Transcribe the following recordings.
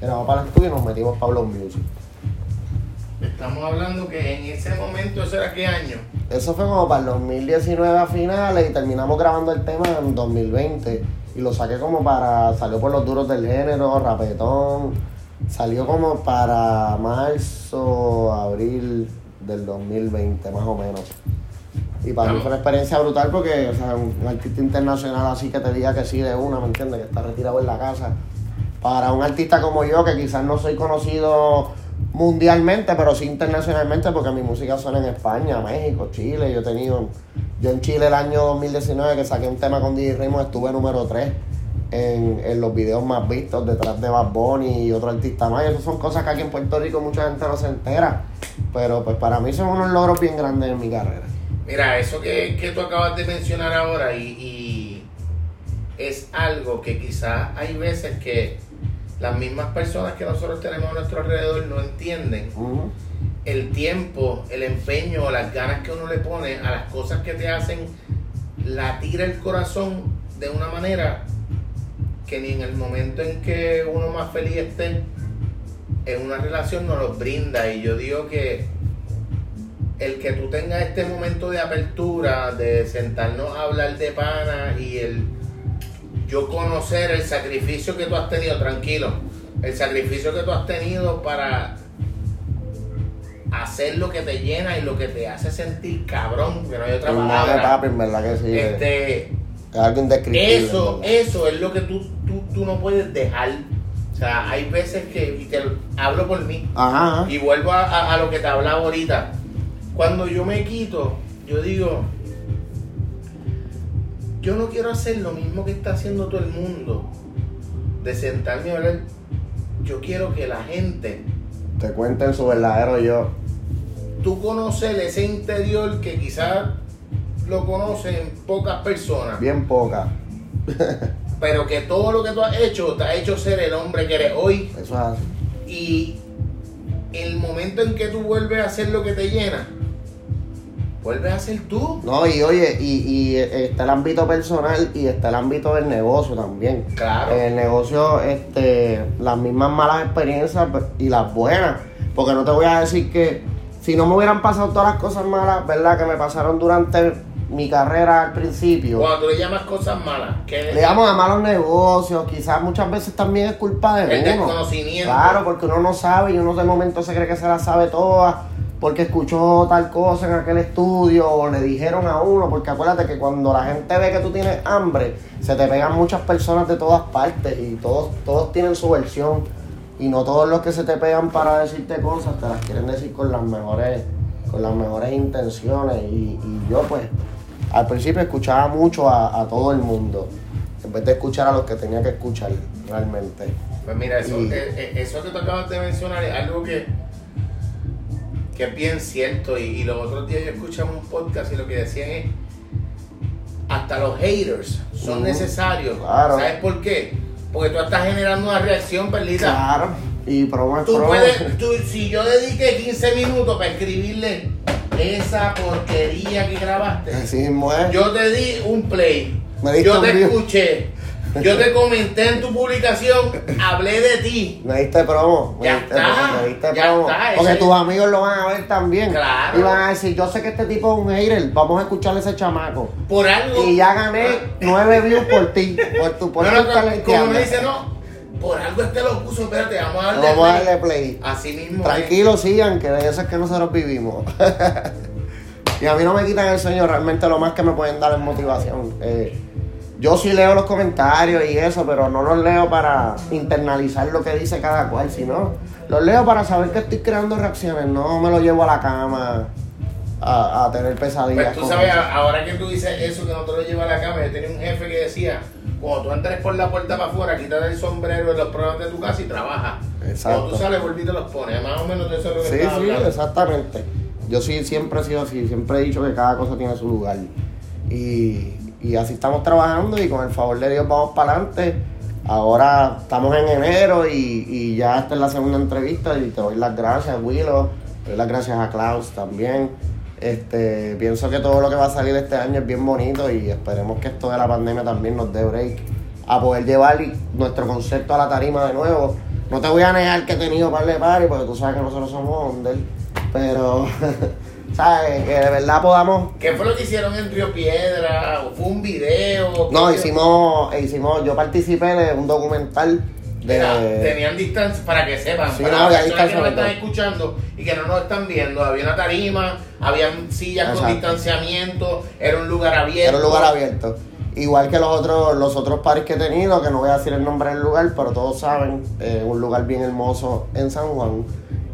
Vamos para el estudio y nos metimos para Blow Music. Estamos hablando que en ese momento, ¿eso era qué año? Eso fue como para el 2019 a finales y terminamos grabando el tema en 2020. Y lo saqué como para. Salió por los duros del género, rapetón. Salió como para marzo, abril del 2020, más o menos. Y para mí fue una experiencia brutal porque, o sea, un artista internacional así que te diga que sí de una, ¿me entiendes? Que está retirado en la casa. Para un artista como yo, que quizás no soy conocido mundialmente, pero sí internacionalmente, porque mi música suena en España, México, Chile. Yo he tenido, yo en Chile el año 2019 que saqué un tema con DJ Ramos, estuve número 3 en, en los videos más vistos, detrás de Bad Bunny y otro artista más. Y esas son cosas que aquí en Puerto Rico mucha gente no se entera. Pero pues para mí son unos logros bien grandes en mi carrera. Mira, eso que, que tú acabas de mencionar ahora y, y es algo que quizás hay veces que las mismas personas que nosotros tenemos a nuestro alrededor no entienden el tiempo, el empeño o las ganas que uno le pone a las cosas que te hacen latir el corazón de una manera que ni en el momento en que uno más feliz esté en una relación nos los brinda. Y yo digo que el que tú tengas este momento de apertura, de sentarnos a hablar de pana y el yo conocer el sacrificio que tú has tenido, tranquilo, el sacrificio que tú has tenido para hacer lo que te llena y lo que te hace sentir cabrón, que no hay otra palabra. papi, en verdad que sí. Este, es algo indescriptible. eso, eso es lo que tú, tú, tú no puedes dejar. O sea, hay veces que, y te lo- hablo por mí, Ajá. ajá. y vuelvo a, a- a lo que te hablaba ahorita. Cuando yo me quito, yo digo, yo no quiero hacer lo mismo que está haciendo todo el mundo. De sentarme a hablar. Yo quiero que la gente, Te cuenten su verdadero yo. tú conocer ese interior que quizás lo conocen pocas personas. Bien poca. pero que todo lo que tú has hecho te ha hecho ser el hombre que eres hoy Eso es así. y el momento en que tú vuelves a hacer lo que te llena vuelves a ser tú No, y oye, y, y está el ámbito personal y está el ámbito del negocio también. claro el negocio, este, las mismas malas experiencias y las buenas. Porque no te voy a decir que si no me hubieran pasado todas las cosas malas, ¿verdad? Que me pasaron durante mi carrera al principio. cuando tú le llamas cosas malas que Le damos a malos negocios, quizás muchas veces también es culpa de el uno. desconocimiento Claro, porque uno no sabe y uno de momento se cree que se la sabe todas porque escuchó tal cosa en aquel estudio o le dijeron a uno, porque acuérdate que cuando la gente ve que tú tienes hambre, se te pegan muchas personas de todas partes y todos, todos tienen su versión y no todos los que se te pegan para decirte cosas te las quieren decir con las mejores, con las mejores intenciones y, y yo pues al principio escuchaba mucho a, a todo el mundo en vez de escuchar a los que tenía que escuchar realmente. pues mira eso, Y- eh, eh, eso que tú acabas de mencionar es algo que que es bien cierto y, y los otros días yo escuchaba un podcast y lo que decían es hasta los haters son Ujú. necesarios Claro. ¿sabes por qué? porque tú estás generando una reacción perdida Claro, y es Tú promo. puedes, tú- si yo dediqué 15 minutos para escribirle esa porquería que grabaste, yo te di un play, yo te escuché, yo te comenté en tu publicación, hablé de ti. Me diste promo. Me Ya diste, está, me diste ya promo. está, Porque tus amigos lo van a ver también. Claro. Y van a decir, yo sé que este tipo es un hater, vamos a escucharle a ese chamaco. Por algo. Y ya gané nueve views por ti. Por tu por No, no, como me dice, no, por algo este lo puso, espérate, vamos a darle. Vamos a play. darle play. Así mismo. es. Tranquilos, sigan, que de eso es que nosotros vivimos. y a mí no me quitan el sueño, realmente lo más que me pueden dar es motivación. Eh, yo sí leo los comentarios y eso, pero no los leo para internalizar lo que dice cada cual, sino los leo para saber que estoy creando reacciones, no me lo llevo a la cama a, a tener pesadillas. Pues tú sabes, eso. ahora que tú dices eso, que no te lo lleva a la cama, yo tenía un jefe que decía, cuando tú entres por la puerta para afuera, quítate el sombrero de los pruebas de tu casa y trabaja. Exacto. Cuando tú sales, volví y te los pones. Más o menos de eso es lo que Sí, sí, hablando. exactamente. Yo sí siempre he sido así, siempre he dicho que cada cosa tiene su lugar. Y, y así estamos trabajando y con el favor de Dios vamos para adelante. Ahora estamos en enero y, y ya esta es la segunda entrevista y te doy las gracias, Willow. Te doy las gracias a Klaus también. Este, pienso que todo lo que va a salir este año es bien bonito y esperemos que esto de la pandemia también nos dé break a poder llevar nuestro concepto a la tarima de nuevo No te voy a negar que he tenido par de party porque tú sabes que nosotros somos under. Pero, ¿sabes? Que de verdad podamos. ¿Qué fue lo que hicieron en Río Piedra? ¿O ¿Fue un video? No, ¿Qué- hicimos, hicimos, yo participé de un documental Mira, de. tenían distancia para que sepan, Sí, para no, las había personas que nos están escuchando y que no nos están viendo, había una tarima, habían sillas con distanciamiento, era un lugar abierto. Era un lugar abierto. Igual que los otros, los otros paris que he tenido, que no voy a decir el nombre del lugar, pero todos saben, eh, un lugar bien hermoso en San Juan.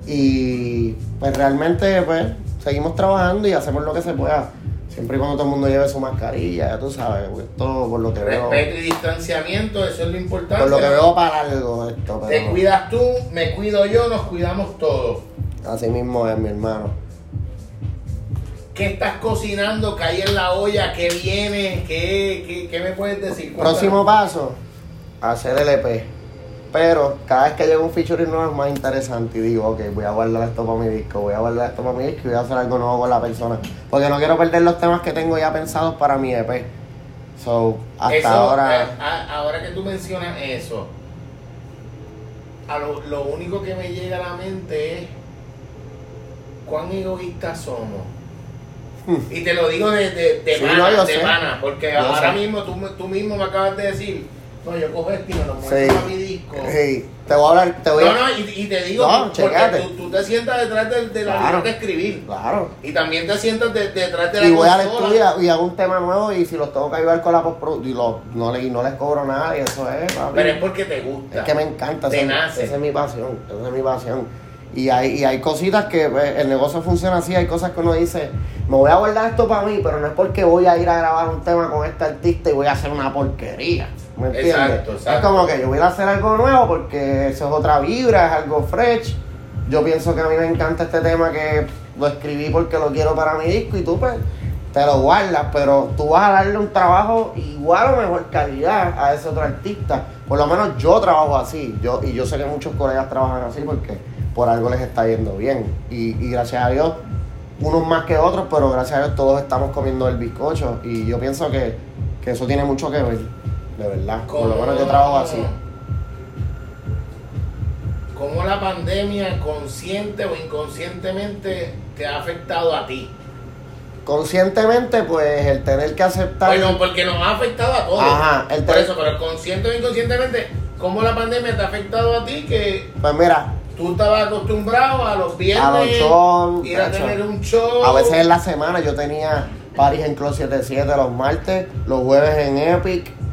Y pues realmente pues seguimos trabajando y hacemos lo que se pueda. Siempre y cuando todo el mundo lleve su mascarilla, ya tú sabes, esto por lo que veo, Respeto y distanciamiento, eso es lo importante. por lo que veo para algo esto, Te pero cuidas tú, me cuido yo, nos cuidamos todos. así mismo es mi hermano. ¿Qué estás cocinando? ¿Qué hay en la olla? ¿Qué viene? ¿Qué, qué, qué me puedes decir? Próximo paso, hacer el EP. Pero cada vez que llega un featuring nuevo es más interesante y digo, ok, voy a guardar esto para mi disco, voy a guardar esto para mi disco y voy a hacer algo nuevo con la persona. Porque no quiero perder los temas que tengo ya pensados para mi EP. So, hasta Eso, ahora. eh, a- ahora que tú mencionas eso, a lo, lo único que me llega a la mente es cuán egoístas somos. Y te lo digo de, de, de Hmm. Sí, no, yo de sé. pana, porque Yo ahora sé. mismo tú, tú mismo me acabas de decir, no, yo cojo esto y me lo muestro Sí. a mi disco. Sí, te voy a hablar, te voy No, a. no, y, y te digo, No, porque tú, tú te sientas detrás de, de la Claro. de escribir. Claro. Y también te sientas de- detrás de la Y voy al estudio y hago un tema nuevo y si los tengo que ayudar con la postproducción, y lo- no, le, y no les cobro nada y eso es. papi. Pero es porque te gusta. Es que me encanta, Te esa, nace. esa es mi pasión, esa es mi pasión. Y hay, y hay cositas que pues, el negocio funciona así, hay cosas que uno dice, me voy a guardar esto para mí, pero no es porque voy a ir a grabar un tema con este artista y voy a hacer una porquería. ¿Me entiendes? Exacto, exacto. Es como que yo voy a hacer algo nuevo porque eso es otra vibra, es algo fresh. Yo pienso que a mí me encanta este tema que lo escribí porque lo quiero para mi disco y tú pues te lo guardas, pero tú vas a darle un trabajo igual o mejor calidad a ese otro artista. Por lo menos yo trabajo así, yo y yo sé que muchos colegas trabajan así porque por algo les está yendo bien. Y, y gracias a Dios, unos más que otros, pero gracias a Dios todos estamos comiendo el bizcocho. Y yo pienso que, que eso tiene mucho que ver, de verdad. Por lo menos yo trabajo así. ¿Cómo la pandemia consciente o inconscientemente te ha afectado a ti? Conscientemente, pues el tener que aceptar. Bueno, porque nos ha afectado a todos. Ajá, el Por eso, pero consciente o inconscientemente, ¿cómo la pandemia te ha afectado a ti? Que Pues mira, tú estabas acostumbrado a los viernes, A los shows, ir a tener un show. A veces en la semana yo tenía paris en Club 77 los martes, los jueves en Epic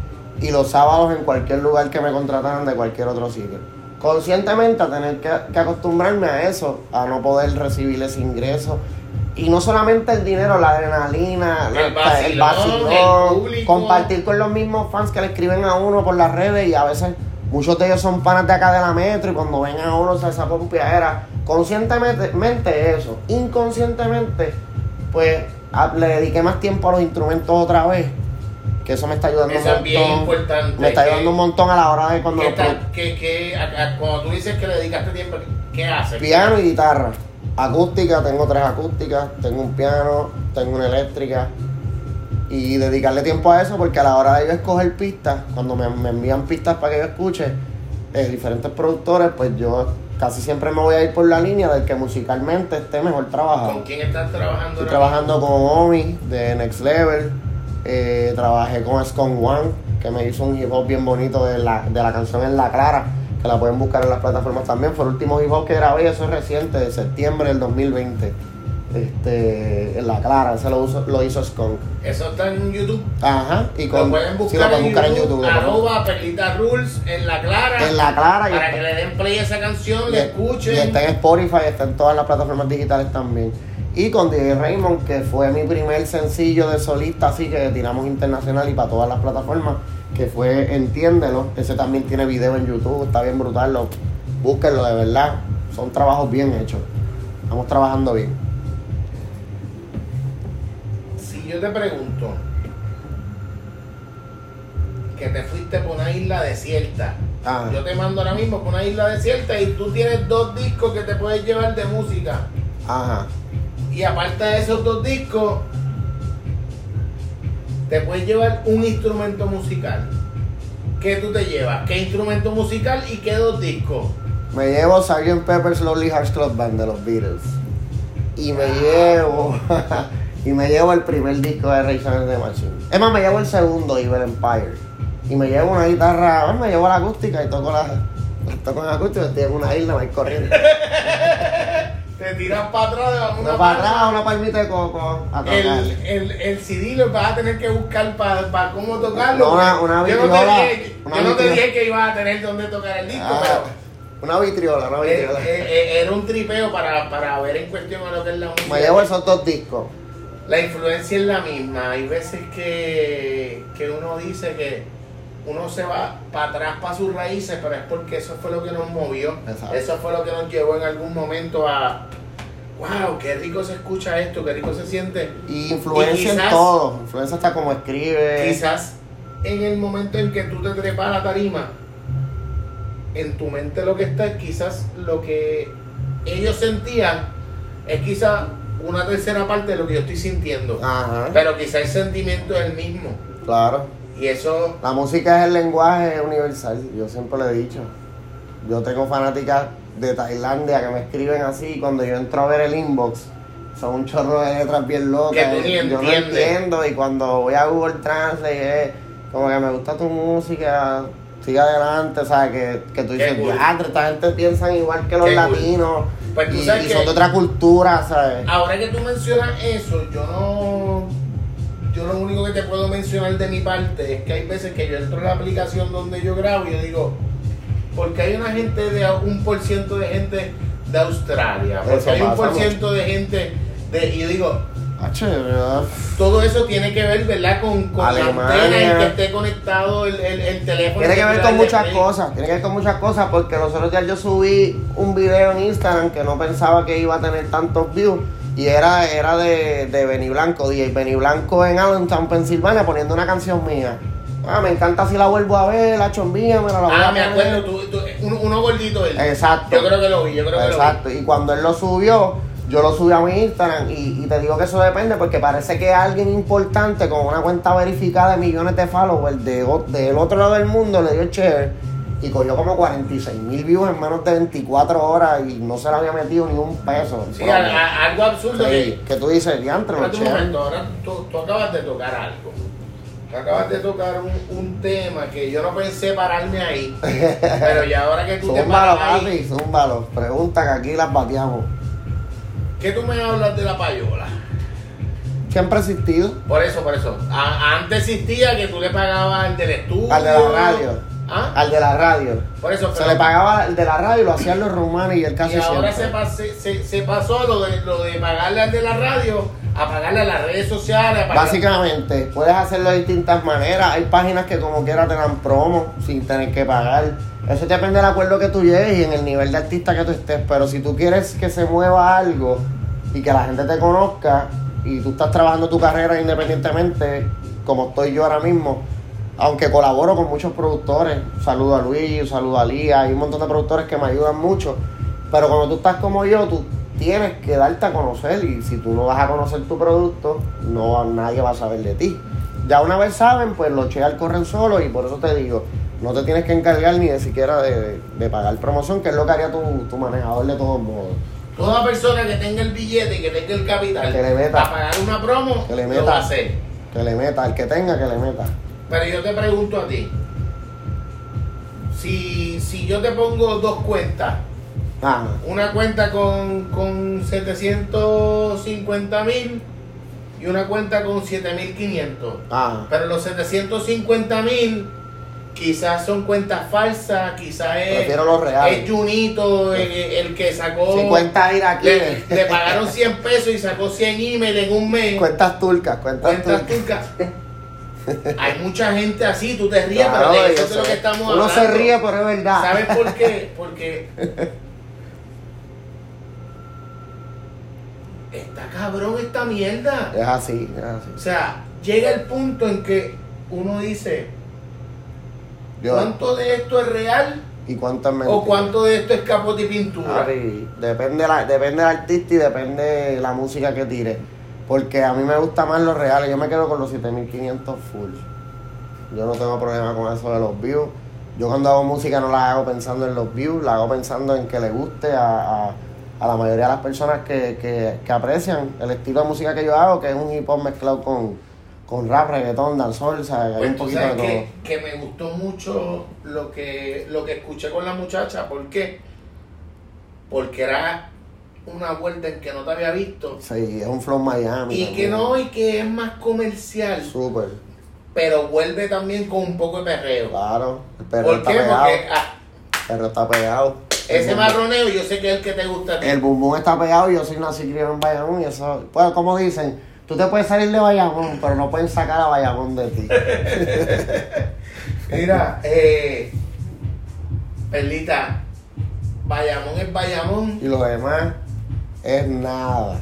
y los sábados en cualquier lugar que me contrataran de cualquier otro sitio. Conscientemente a tener que, que acostumbrarme a eso, a no poder recibir ese ingreso. Y no solamente el dinero, la adrenalina, El vacilón, el compartir con los mismos fans que le escriben a uno por las redes y a veces muchos de ellos son panas de acá de la metro y cuando ven a uno se esa pompeadera. Conscientemente mente eso, inconscientemente pues le dediqué más tiempo a los instrumentos otra vez, que eso me está ayudando Eso un es bien montón. importante, Me está que- ayudando un montón a la hora de cuando ¿Qué los tal? ¿Qué- qué- a- a- cuando tú dices que le dedicaste tiempo, ¿qué haces? Piano y guitarra. Acústica, tengo tres acústicas, tengo un piano, tengo una eléctrica. Y dedicarle tiempo a eso porque a la hora de yo escoger pistas, cuando me, me envían pistas para que yo escuche, eh, diferentes productores, pues yo casi siempre me voy a ir por la línea del que musicalmente esté mejor trabajado. ¿Con quién estás trabajando? Estoy trabajando con Omi de Next Level. Eh, trabajé con Scone One, que me hizo un hip hop bien bonito de la, de la canción En La Clara, que la pueden buscar en las plataformas también. Fue el último hip hop que grabé, eso es reciente, de septiembre del 2020. Este, en La Clara, ese lo, uso- lo hizo Scone. Eso está en YouTube. Ajá, y con, lo pueden sí, buscar, lo pueden en, buscar YouTube, en YouTube. pueden- Arroba Perlita Rules en la clara. En La Clara Para está- que le den play a esa canción, le escuchen. Y está en Spotify, está en todas las plataformas digitales también. Y con DJ Raymond, que fue mi primer sencillo de solista, así que tiramos internacional y para todas las plataformas, que fue Entiéndelo. Ese también tiene video en YouTube, está bien brutal. Lo, búsquenlo de verdad. Son trabajos bien hechos. Estamos trabajando bien. Yo te pregunto que te fuiste por una isla desierta, Ah. yo te mando ahora mismo por una isla desierta y tú tienes dos discos que te puedes llevar de música. Ajá. Y aparte de esos dos discos, te puedes llevar un instrumento musical. ¿Qué tú te llevas? ¿Qué instrumento musical y qué dos discos? Me llevo Sgt. Pepper's Lonely Hearts Club Band de los Beatles. Y me llevo. Y me llevo el primer disco de Rage Against the Machine. Es más, me llevo el segundo, Evil Empire. Y me llevo una guitarra, me llevo la acústica y toco la. Toco en acústica, estoy en una isla, me voy corriendo. Te tiras para atrás, de Una para atrás, una palmita de coco a tocar. El, el, el CD lo vas a tener que buscar para cómo tocarlo. No, una- una yo no te vitriola, dije, yo no te dije que ibas a tener dónde tocar el disco, Ah, pero una vitriola, una eh, vitriola. eh, eh, era un tripeo para, para ver en cuestión a lo que es la música. Me llevo esos dos discos. La influencia es la misma. Hay veces que, que uno dice que uno se va para atrás para sus raíces, pero es porque eso fue lo que nos movió. Exacto. Eso fue lo que nos llevó en algún momento a, wow, qué rico se escucha esto, qué rico se siente. Y influencia Y quizás- en todo. Influencia hasta como escribe. Quizás en el momento en que tú te trepas a la tarima, en tu mente lo que está es quizás lo que ellos sentían es quizás una tercera parte de lo que yo estoy sintiendo. Ajá. Pero quizás el sentimiento es el mismo. Claro. Y eso, La música es el lenguaje universal, yo siempre lo he dicho. Yo tengo fanáticas de Tailandia que me escriben así cuando yo entro a ver el inbox. Son un chorro de letras bien locas. Que tú ni yo no entiendo y cuando voy a Google Translate es como que me gusta tu música, sigue adelante, ¿sabes? Que, que tú Qué dices, cool. "Diantre, esta gente piensa igual que los Qué cool. Pues tú y, sabes y que- son de otra cultura, ¿sabes? ahora que tú mencionas eso, yo no. Yo lo único que te puedo mencionar de mi parte es que hay veces que yo entro en la aplicación donde yo grabo y yo digo, porque hay una gente de un por ciento de gente de Australia, porque Eso hay un por ciento de gente de. Y yo digo, ¿verdad? todo eso tiene que ver, ¿verdad? Con, con la antena en que esté conectado el, el, el teléfono. Tiene que ver con muchas cosas, tiene que ver con muchas cosas porque los otros días yo subí un video en Instagram que no pensaba que iba a tener tantos views y era, era de, de Benny Blanco, DJ Benny Blanco en Allentown, Pensilvania, poniendo una canción mía. Ah, me encanta si la vuelvo a ver, la chombía, me la voy Ah, me acuerdo, tú, tú- uno, uno gordito él. Exacto. Yo creo que lo vi, yo creo que Exacto, y cuando él lo subió, yo lo subí a mi Instagram y, y te digo que eso depende porque parece que alguien importante con una cuenta verificada de millones de followers de, del otro lado del mundo le dio share y cogió como 46 mil views en menos de 24 horas y no se le había metido ni un peso. Sí, a- a- algo absurdo que... Sí, que tú dices, diantre, share". momento, ahora tú, tú acabas de tocar algo. Tú acabas de tocar un, un tema que yo no pensé pararme ahí. pero ya ahora que tú te Zúmbalo, paras papi, ahí, zúmbalo. Pregunta que aquí las bateamos. ¿Qué tú me hablas de la payola? Siempre ha existido. Por eso, por eso. A- antes existía que tú le pagabas al del estudio. Al de la radio. ¿Ah? Al de la radio. Por eso, Se pero- le pagaba el de la radio lo hacían los rumanos y casi Y ahora se, siempre. pase- se, se pasó lo de, lo de pagarle al de la radio a pagarle a las redes sociales. A pagar- Básicamente, puedes hacerlo de distintas maneras. Hay páginas que como quiera te dan promo sin tener que pagar. Eso depende del acuerdo que tú lleves y en el nivel de artista que tú estés. Pero si tú quieres que se mueva algo y que la gente te conozca y tú estás trabajando tu carrera independientemente, como estoy yo ahora mismo, aunque colaboro con muchos productores, saludo a Luis, saludo a Lía, hay un montón de productores que me ayudan mucho. Pero cuando tú estás como yo, tú tienes que darte a conocer y si tú no vas a conocer tu producto, no nadie va a saber de ti. Ya una vez saben, pues los cheal corren solo y por eso te digo, no te tienes que encargar ni de siquiera de, de pagar promoción, que es lo que haría tu, tu manejador de todos modos. Toda persona que tenga el billete y que tenga el capital Que le meta. para pagar una promo, Que le lo va a hacer. Que le meta, el que tenga, que le meta. Pero yo te pregunto a ti, si, si yo te pongo dos cuentas, Ah, una cuenta con, con 750 mil y una cuenta con 7500, ah. pero los 750 mil quizás son cuentas falsas, quizás es, Prefiero los reales. es Junito el, el que sacó... 50 iraquíes. le, le pagaron 100 pesos y sacó 100 emails en un mes. Cuentas turcas, cuentas Cuentas turcas. turcas. Hay mucha gente así, tú te ríes, Claro, pero de eso es lo que estamos Uno hablando. se ríe, pero es verdad. ¿Sabes por qué? Porque está cabrón esta mierda. Es así, es así. O sea, llega el punto en que uno dice, Yo, ¿cuánto de esto es real ¿Y cuánto es mentira? o cuánto de esto es capote y pintura? Papi, depende, la, depende del artista y depende la música que tire. Porque a mí me gusta más los reales. Yo me quedo con los 7500 full. Yo no tengo problema con eso de los views. Yo cuando hago música no la hago pensando en los views, la hago pensando en que le guste a, a- a la mayoría de las personas que, que, que aprecian el estilo de música que yo hago, que es un hip hop mezclado con, con rap, reggaetón, sea, hay Pues un poquito de sabes todo. que, que me gustó mucho lo que, lo que escuché con la muchacha. ¿Por qué? Porque era una vuelta en que no te había visto. Sí, es un flow Miami. Y que no, y que es más comercial. Súper, Pero vuelve también con un poco de perreo. claro. El perro ¿Por está qué? pegado. Porque ah, El perro está pegado. ese marroneo yo sé que es el que te gusta a ti. El bumbum está pegado yo soy nací criado en Bayamón y eso, pues como dicen, tú te puedes salir de Bayamón, pero no pueden sacar a Bayamón de ti. Mira, eh, Perlita, Bayamón es Bayamón. Y lo demás es nada.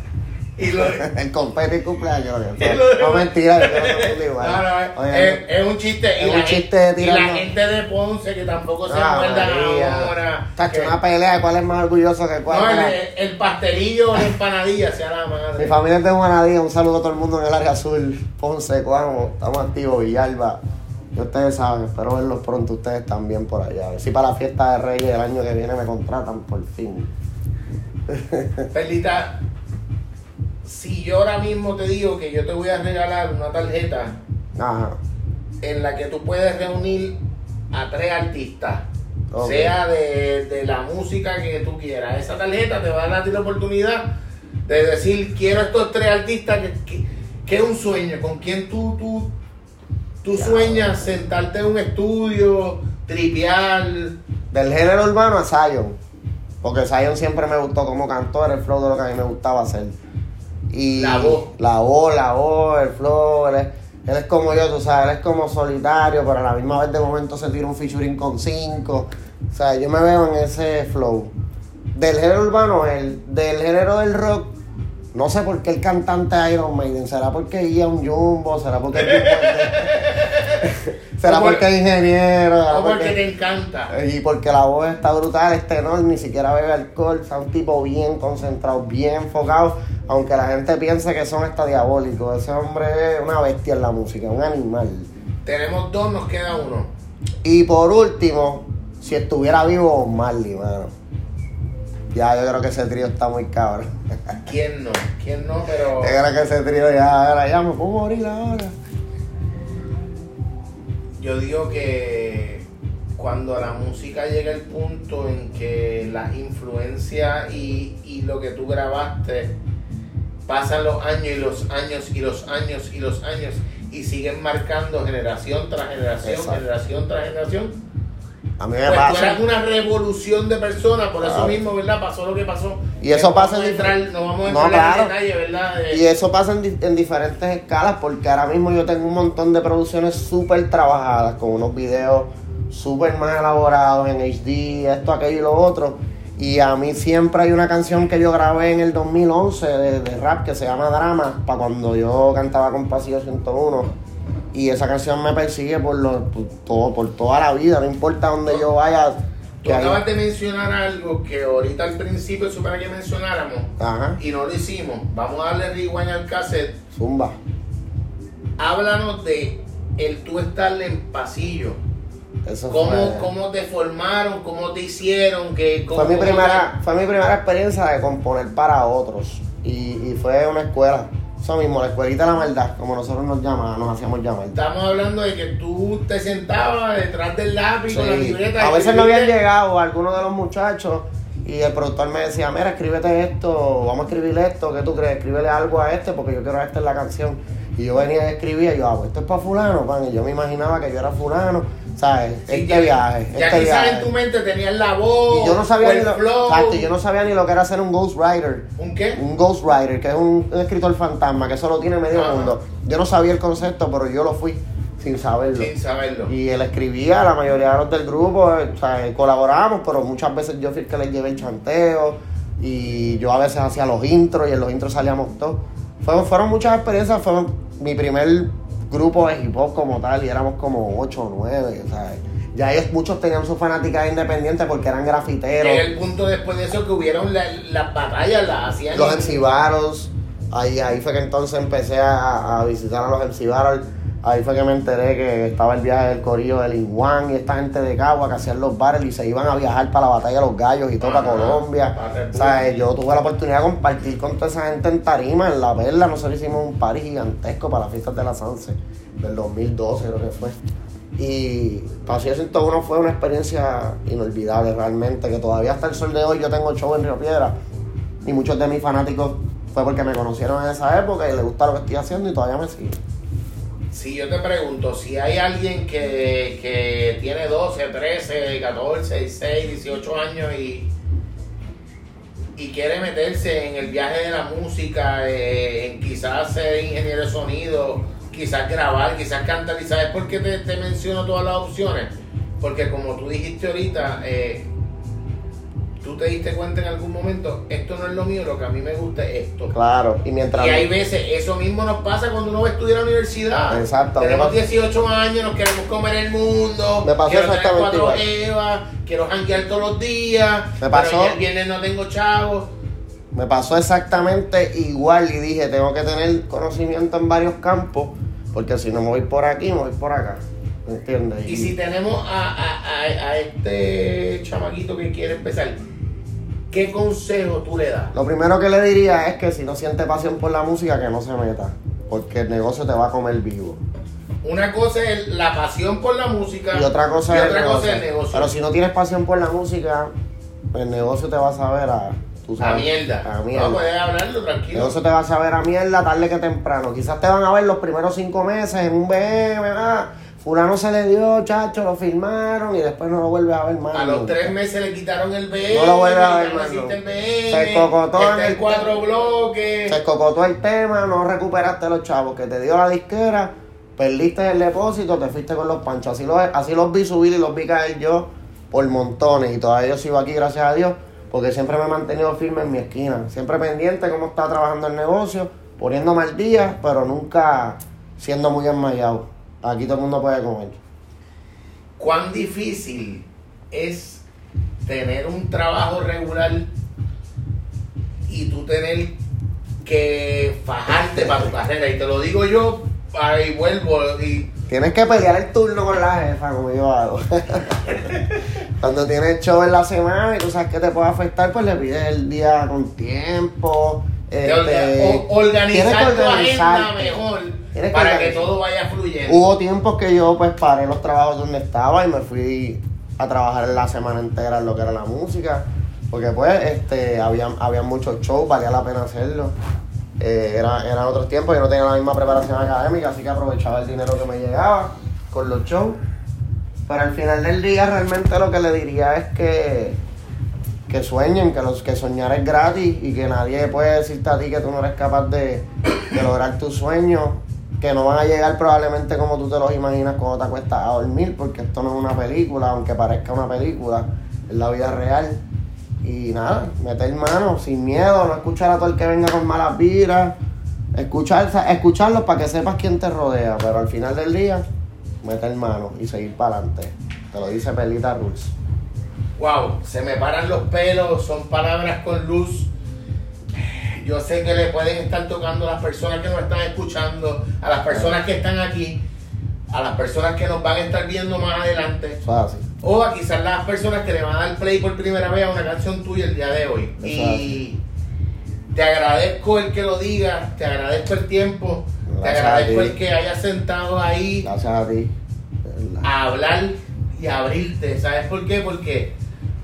Y lo, El compete y cumpleaños. lo No mentira, yo no soy igual. No, no, es, un chiste. es y un la, chiste gente, y la gente de Ponce que tampoco se Ah, acuerdan María. ahora. Tacho, que- una pelea de cuál es más orgulloso que cuál. no, el, el pastelillo o la empanadilla sea la madre. Mi familia es de Juanadía, un saludo a todo el mundo en el área azul, Ponce, Cuamo, estamos activos, Villalba. Y ustedes saben, espero verlos pronto ustedes también por allá. A ver si para la fiesta de Reyes el año que viene me contratan por fin. Perlita, si yo ahora mismo te digo que yo te voy a regalar una tarjeta Ajá. en la que tú puedes reunir a tres artistas, sea de, de la música que tú quieras. Esa tarjeta te va a dar a ti la oportunidad de decir, quiero estos tres artistas, que, que, que es un sueño, con quien tú, tú, tú Ya. sueñas sentarte en un estudio, tripear. Del género urbano a Zion. Porque Zion siempre me gustó como cantor, el flow de lo que a mí me gustaba hacer. Y La voz. La voz, la voz, el flow. Él es, él es como yo, tú sabes, él es como solitario, pero a la misma vez de momento se tira un featuring con cinco. O sea, yo me veo en ese flow. Del género urbano, el, del género del rock, no sé por qué el cantante de Iron Maiden. ¿Será porque guía un jumbo? ¿Será porque ¿Será O por- porque es ingeniero? ¿Será O porque porque- te encanta. y porque la voz está brutal, es tenor, ni siquiera bebe alcohol, es un tipo bien concentrado, bien enfocado, aunque la gente piense que son hasta diabólicos. Ese hombre es una bestia en la música, un animal. Tenemos dos, nos queda uno. Y por último, si estuviera vivo Marley, mano. Ya, yo creo que ese trío está muy cabrón. ¿Quién no? ¿Quién no? Pero... Yo creo que ese trío ya, ahora ya me puedo morir ahora. Yo digo que cuando la música llega al punto en que las influencias y, y lo que tú grabaste pasan los años y los años y los años y los años y siguen marcando generación tras generación, Exacto. generación tras generación, A mí me pues tú pasa. eras una revolución de personas, por eso mismo, ¿verdad? Pasó lo que pasó. Y eso pasa en entrar, difer- no vamos a No, entrar claro. en detalle, ¿verdad? Eh, Y eso pasa en diferentes escalas porque ahora mismo yo tengo un montón de producciones súper trabajadas con unos videos súper más elaborados en HD, esto, aquello y lo otro. Y a mí siempre hay una canción que yo grabé en el 2011 de, de rap que se llama Drama, para cuando yo cantaba con Pasillo 101. Y esa canción me persigue por, lo, por, todo, por toda la vida, no importa dónde yo vaya. Tú acabas de mencionar algo que ahorita al principio supiera que mencionáramos Ajá, y no lo hicimos. Vamos a darle rewind al cassette. zumba. Háblanos de el tú estar en pasillo. Eso ¿Cómo, fue- cómo te formaron? ¿Cómo te hicieron? Que, Fue mi, primera, fue mi primera experiencia de componer para otros. Y, y fue una escuela. Eso mismo, la escuelita de la maldad, como nosotros nos llamábamos, nos hacíamos llamar. Estamos hablando de que tú te sentabas detrás del lápiz con la libreta. A veces no habían llegado algunos de los muchachos y el productor me decía, mira, escríbete esto, vamos a escribir esto, ¿qué tú crees? Escríbele algo a este porque yo quiero a este en la canción. Y yo venía y escribía, y yo, ah, pues esto es para fulano, pan. Y yo me imaginaba que yo era fulano, ¿sabes? Sí, este ya- viaje, Ya este quizás viaje. en tu mente tenías la voz. Y yo no sabía ni lo, flow. exacto, yo no sabía ni lo que era ser un ghostwriter. ¿Un qué? Un ghostwriter, que es un, un escritor fantasma, que eso lo tiene medio Ajá. mundo. Yo no sabía el concepto, pero yo lo fui sin saberlo. Sin saberlo. Y él escribía, la mayoría de los del grupo, eh, o sea, colaborábamos, pero muchas veces yo fui el que les llevé el chanteo y yo a veces hacía los intros y en los intros salíamos todos. Fueron, fueron muchas experiencias, fue mi primer grupo de hip hop como tal y éramos como 8 o 9, o sea, ya ellos muchos tenían su fanática independiente porque eran grafiteros. Llega el punto después de eso que hubieron la- las batallas, las hacían. Los en- MC Battles, ahí, ahí fue que entonces empecé a, a visitar a los MC Battles. Ahí fue que me enteré que estaba el viaje del corillo de Linguán y esta gente de Cagua que hacían los bares y se iban a viajar para la batalla de los gallos y todo para Colombia. República. O sea, yo tuve la oportunidad de compartir con toda esa gente en Tarima, en La Perla. Nosotros hicimos un party gigantesco para las fiestas de la Sanse del 2012, creo que fue. Y para Ciudad 101 fue una experiencia inolvidable realmente, que todavía hasta el sol de hoy yo tengo show en Río Piedra y muchos de mis fanáticos fue porque me conocieron en esa época y les gusta lo que estoy haciendo y todavía me siguen. Si yo te pregunto, si hay alguien que, que tiene 12, 13, 14, 16, 18 años y, y quiere meterse en el viaje de la música, eh, en quizás ser ingeniero de sonido, quizás grabar, quizás cantar, ¿y sabes por qué te, te menciono todas las opciones? Porque como tú dijiste ahorita, eh, tú te diste cuenta en algún momento, esto no es lo mío, lo que a mí me gusta es esto. Claro, y mientras... Y hay veces, eso mismo nos pasa cuando uno va a estudiar a la universidad. Exacto, Tenemos me pasa- 18 años, nos queremos comer el mundo. Me pasó quiero tener exactamente cuatro igual. Evas, quiero janguear todos los días. Me pasó- Pero el viernes no tengo chavos. Me pasó exactamente igual y dije, tengo que tener conocimiento en varios campos, porque si no me voy por aquí, me voy por acá. ¿Me entiendes? Y si tenemos a, a- a- a este chamaquito que quiere empezar, ¿qué consejo tú le das? Lo primero que le diría es que si no siente pasión por la música, que no se meta, porque el negocio te va a comer vivo. Una cosa es la pasión por la música Y otra cosa, y es, otra el cosa es negocio. el negocio. Pero si no tienes pasión por la música, el negocio te va a saber a... tú a sabes, mierda. A mierda. No, puedes hablarlo El tranquilo. negocio te va a saber a mierda tarde que temprano. Quizás te van a ver los primeros cinco meses en un BM, ah, fulano se le dio, chacho, lo filmaron y después no lo vuelves a ver más. A los tres meses le quitaron el BM. No lo vuelve a ver, BM. Se cocotó está en el cuatro bloques. Se escocotó el tema, no recuperaste los chavos que te dio la disquera, perdiste el depósito, te fuiste con los panchos. Así los, así los vi subir y los vi caer yo por montones y todavía yo sigo aquí, gracias a Dios, porque siempre me he mantenido firme en mi esquina, siempre pendiente cómo está trabajando el negocio, poniéndome al día, pero nunca siendo muy enmayado. Aquí todo el mundo puede comer. ¿Cuán difícil es tener un trabajo regular y tú tener que fajarte para tu carrera? Y te lo digo yo, ahí vuelvo y Tienes que pelear el turno con la jefa, como yo hago. Cuando tienes show en la semana y tú sabes que te puede afectar, pues le pides el día con tiempo. te este, organizar tienes que tu agenda mejor Tienes para que todo vaya fluyendo. Hubo tiempos que yo pues paré los trabajos donde estaba y me fui a trabajar la semana entera en lo que era la música. Porque pues este había, había muchos shows, valía la pena hacerlo. Eh, era, eran otros tiempos, yo no tenía la misma preparación académica, así que aprovechaba el dinero que me llegaba con los shows. Pero al final del día realmente lo que le diría es que, que sueñen, que los que soñar es gratis y que nadie puede decirte a ti que tú no eres capaz de, de lograr tus sueños, que no van a llegar probablemente como tú te los imaginas cuando te acuestas a dormir, porque esto no es una película, aunque parezca una película, es la vida real. Y nada, meter mano sin miedo, no escuchar a todo el que venga con malas vibras, escuchar, escucharlos para que sepas quién te rodea, pero al final del día, meter mano y seguir para adelante. Te lo dice Pelita Rules. Wow, se me paran los pelos, son palabras con luz. Yo sé que le pueden estar tocando a las personas que nos están escuchando, a las personas que están aquí, a las personas que nos van a estar viendo más adelante, o a quizás las personas que le van a dar play por primera vez a una canción tuya el día de hoy. Y te agradezco el que lo diga, te agradezco el tiempo, te Gracias agradezco el que hayas sentado ahí Gracias a ti. a hablar y a abrirte. ¿Sabes por qué? Porque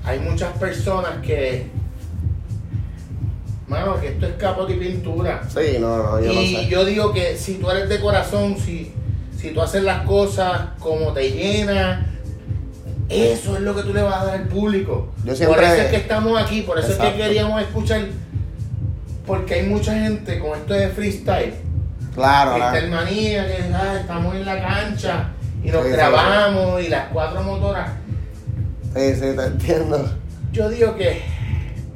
hay muchas personas que. Mano, que esto es capote y pintura. Sí, no, no, yo y lo sé. yo digo que si tú eres de corazón, si, si tú haces las cosas como te llena, eso es lo que tú le vas a dar al público. Yo siempre- Por eso es que estamos aquí, por eso es que queríamos escuchar. Porque hay mucha gente con esto de freestyle. Claro, la- Freestyle manía, que ah, estamos en la cancha y nos Sí, sí, grabamos y las cuatro motoras. sí, sí, te entiendo. Yo digo que ¿Qué te puedo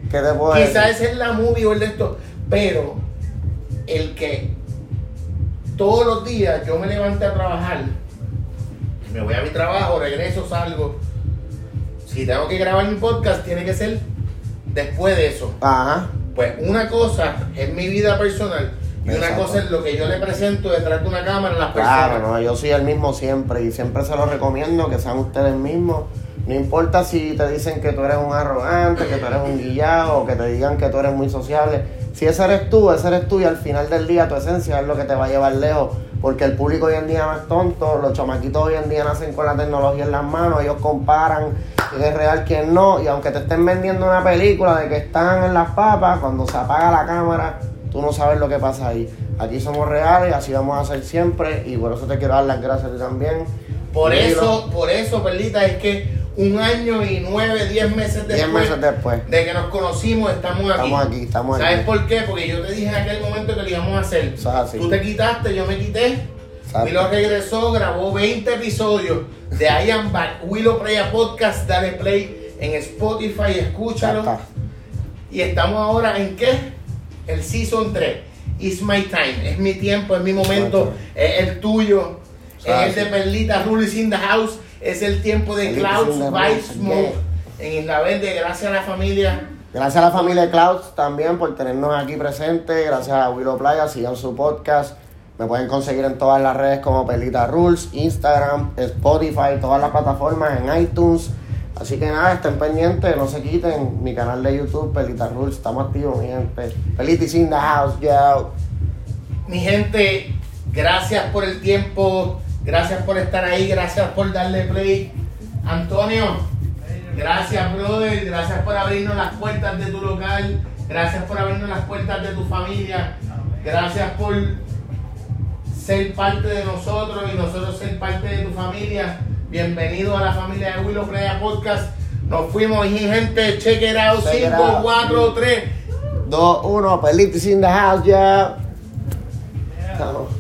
quizás es la movie o el de esto, pero el que todos los días yo me levante a trabajar, me voy a mi trabajo, regreso, salgo. Si tengo que grabar mi podcast, tiene que ser después de eso. Ajá. Pues una cosa es mi vida personal Y una cosa es lo que yo le presento detrás de una cámara a las Claro, personas. no, yo soy el mismo siempre y siempre se lo recomiendo que sean ustedes mismos. No importa si te dicen que tú eres un arrogante, que tú eres un guillado que te digan que tú eres muy sociable. Si ese eres tú, ese eres tú y al final del día tu esencia es lo que te va a llevar lejos. Porque el público hoy en día no es tonto, los chamaquitos hoy en día nacen con la tecnología en las manos, ellos comparan quién es real, quién no. Y aunque te estén vendiendo una película de que están en las papas, cuando se apaga la cámara, tú no sabes lo que pasa ahí. Aquí somos reales, así vamos a ser siempre y por eso te quiero dar las gracias a ti también. Por eso, por eso, Perlita, es que un año y nueve, diez meses Diez después, meses después. de que nos conocimos, estamos aquí. Estamos aquí, estamos ¿Sabes aquí. por qué? Porque yo te dije en aquel momento que lo íbamos a hacer. Eso es así. Tú te quitaste, yo me quité. Exacto. Willow regresó, grabó 20 episodios de I Am Back, Willow Playa Podcast, dale play en Spotify, escúchalo. está. Y estamos ahora en qué? El Season 3. It's my time, es mi tiempo, es mi momento, Exacto. es el tuyo, es el de. Perlita, Rulis in the House, es el tiempo de Clouds by Smoke en Isla Verde, gracias a la familia. Gracias a la familia de Clouds también por tenernos aquí presentes. Gracias a Willow Playa, sigan su podcast. Me pueden conseguir en todas las redes como Pelita Rules, Instagram, Spotify, todas las plataformas, en iTunes. Así que nada, estén pendientes, no se quiten. Mi canal de YouTube, Pelita Rules, estamos activos, mi gente. Pelitis in the house, yo. Mi gente, gracias por el tiempo, gracias por estar ahí, gracias por darle play. Antonio, gracias, brother, gracias por abrirnos las puertas de tu local, gracias por abrirnos las puertas de tu familia, gracias por ser parte de nosotros y nosotros ser parte de tu familia. Bienvenido a la familia de Willow Playa Podcast. Nos fuimos, gente, check it out, Check it 5, out. 4, 3. 2, 1, Pelitis in the house, yo. Estamos.